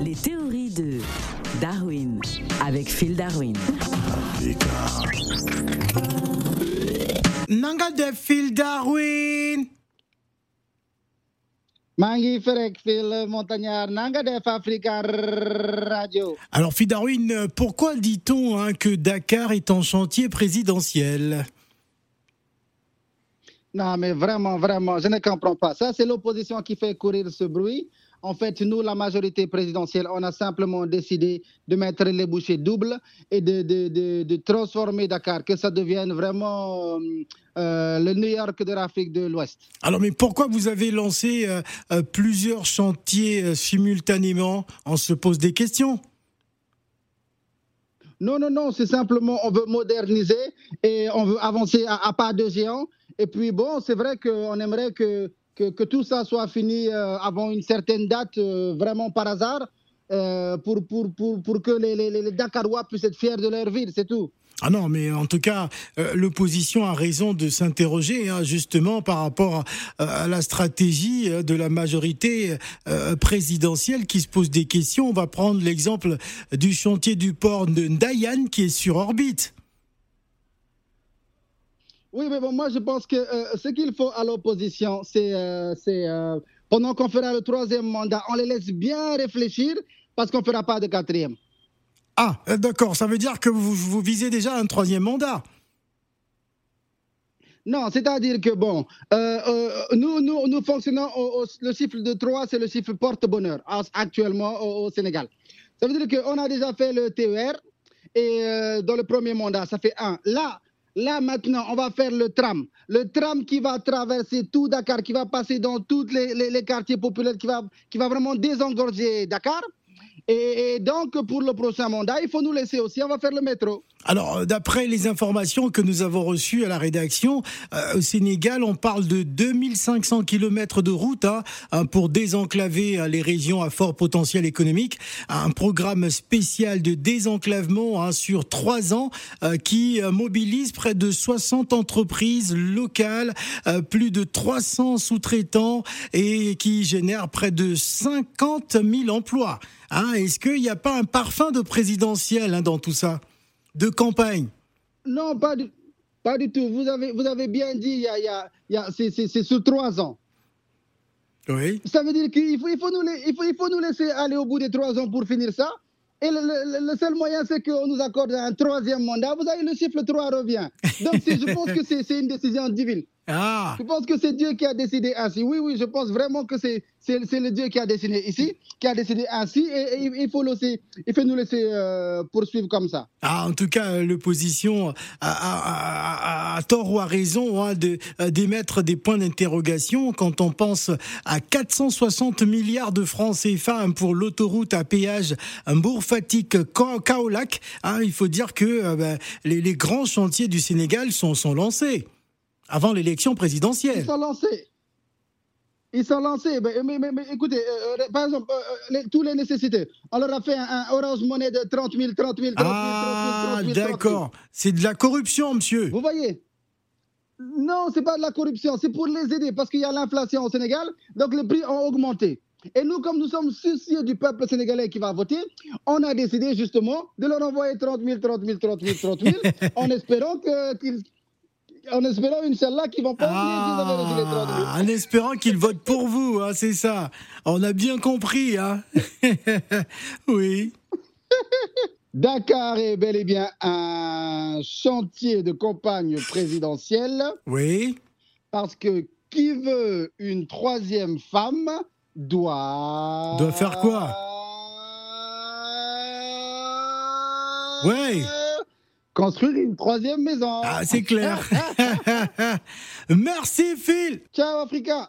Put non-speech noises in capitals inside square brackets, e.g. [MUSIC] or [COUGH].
Les théories de Darwin avec Phil Darwin. Nanga de Phil Darwin. Mangi Ferek Phil Montagnard Nanga def Africa Radio. Alors Phil Darwin, pourquoi dit-on hein, que Dakar est en chantier présidentiel? Non, mais vraiment, vraiment, je ne comprends pas. Ça, c'est l'opposition qui fait courir ce bruit. En fait, nous, la majorité présidentielle, on a simplement décidé de mettre les bouchées doubles et de, de, de, de transformer Dakar, que ça devienne vraiment euh, le New York de l'Afrique de l'Ouest. Alors, mais pourquoi vous avez lancé euh, euh, plusieurs chantiers euh, simultanément? On se pose des questions. Non, non, non, c'est simplement, on veut moderniser et on veut avancer à, à pas de géant. Et puis, bon, c'est vrai qu'on aimerait que, que, tout ça soit fini euh, avant une certaine date, euh, vraiment par hasard, euh, pour, pour, pour, pour que les, Dakarois puissent être fiers de leur ville, c'est tout. Ah non, mais en tout cas, l'opposition a raison de s'interroger hein, justement par rapport à, la stratégie de la majorité présidentielle qui se pose des questions. On va prendre l'exemple du chantier du port de Ndayan qui est sur orbite. Oui, mais bon, moi je pense que euh, ce qu'il faut à l'opposition, c'est euh, euh, pendant qu'on fera le troisième mandat, on les laisse bien réfléchir parce qu'on ne fera pas de quatrième. Ah, d'accord, ça veut dire que vous, vous visez déjà un troisième mandat. Non, c'est-à-dire que, bon, euh, euh, nous, nous, nous fonctionnons, au, au, le chiffre de 3, c'est le chiffre porte-bonheur actuellement au, au, Sénégal. Ça veut dire qu'on a déjà fait le TER et euh, dans le premier mandat, ça fait 1. Là, là, maintenant, on va faire le tram. Le tram qui va traverser tout Dakar, qui va passer dans tous les, quartiers populaires, qui va, qui va vraiment désengorger Dakar. Et, donc, pour le prochain mandat, il faut nous laisser aussi, on va faire le métro. Alors, d'après les informations que nous avons reçues à la rédaction, euh, au Sénégal, on parle de 2500 kilomètres de route hein, pour désenclaver hein, les régions à fort potentiel économique. Un programme spécial de désenclavement hein, sur trois ans euh, qui mobilise près de 60 entreprises locales, euh, plus de 300 sous-traitants et qui génère près de 50 000 emplois. Hein, Est-ce qu'il n'y a pas un parfum de présidentiel hein, dans tout ça De campagne Non, pas du, pas du tout. Vous avez, vous avez bien dit, il y a, il y a, il y a, c'est sur trois ans. Oui. Ça veut dire qu'il faut, il faut, nous, il faut, il faut nous laisser aller au bout des trois ans pour finir ça. Et le, le, le, seul moyen, c'est qu'on nous accorde un troisième mandat. Vous avez le chiffre 3 revient. Donc, je pense que c'est une décision divine. Ah. Je pense que c'est Dieu qui a décidé ainsi? Oui, oui, je pense vraiment que c'est le Dieu qui a décidé ici, qui a décidé ainsi, et, il faut laisser, il faut nous laisser euh, poursuivre comme ça. Ah, en tout cas, l'opposition a, a, a, a, tort ou a raison hein, d'émettre des points d'interrogation quand on pense à 460 milliards de francs CFA pour l'autoroute à péage Bourg-Fatigue-Kaolac. Hein, il faut dire que euh, ben, les, les, grands chantiers du Sénégal sont, sont lancés avant l'élection présidentielle. Ils sont lancés. Ils sont lancés. Mais, mais, mais, mais écoutez, euh, par exemple, euh, les, tous les nécessités. On leur a fait un, un orange monnaie de 30 000, 30 000, 30 000, ah, 000. d'accord. C'est de la corruption, monsieur. Vous voyez? Non, c'est pas de la corruption. C'est pour les aider parce qu'il y a l'inflation au Sénégal. Donc les prix ont augmenté. Et nous, comme nous sommes soucieux du peuple sénégalais qui va voter, on a décidé justement de leur envoyer 30 000, 30 000, 30 000, 30 000, en espérant qu'ils en espérant, Inch'Allah, qu'ils vont pas ah, En espérant qu'ils votent pour vous, hein, c'est ça. On a bien compris, hein. [LAUGHS] oui. [LAUGHS] Dakar est bel et bien un chantier de campagne présidentielle. Oui. Parce que qui veut une troisième femme doit. Doit faire quoi? Ouais construire une troisième maison. Ah, c'est clair. [LAUGHS] [LAUGHS] Merci Phil. Ciao Africa.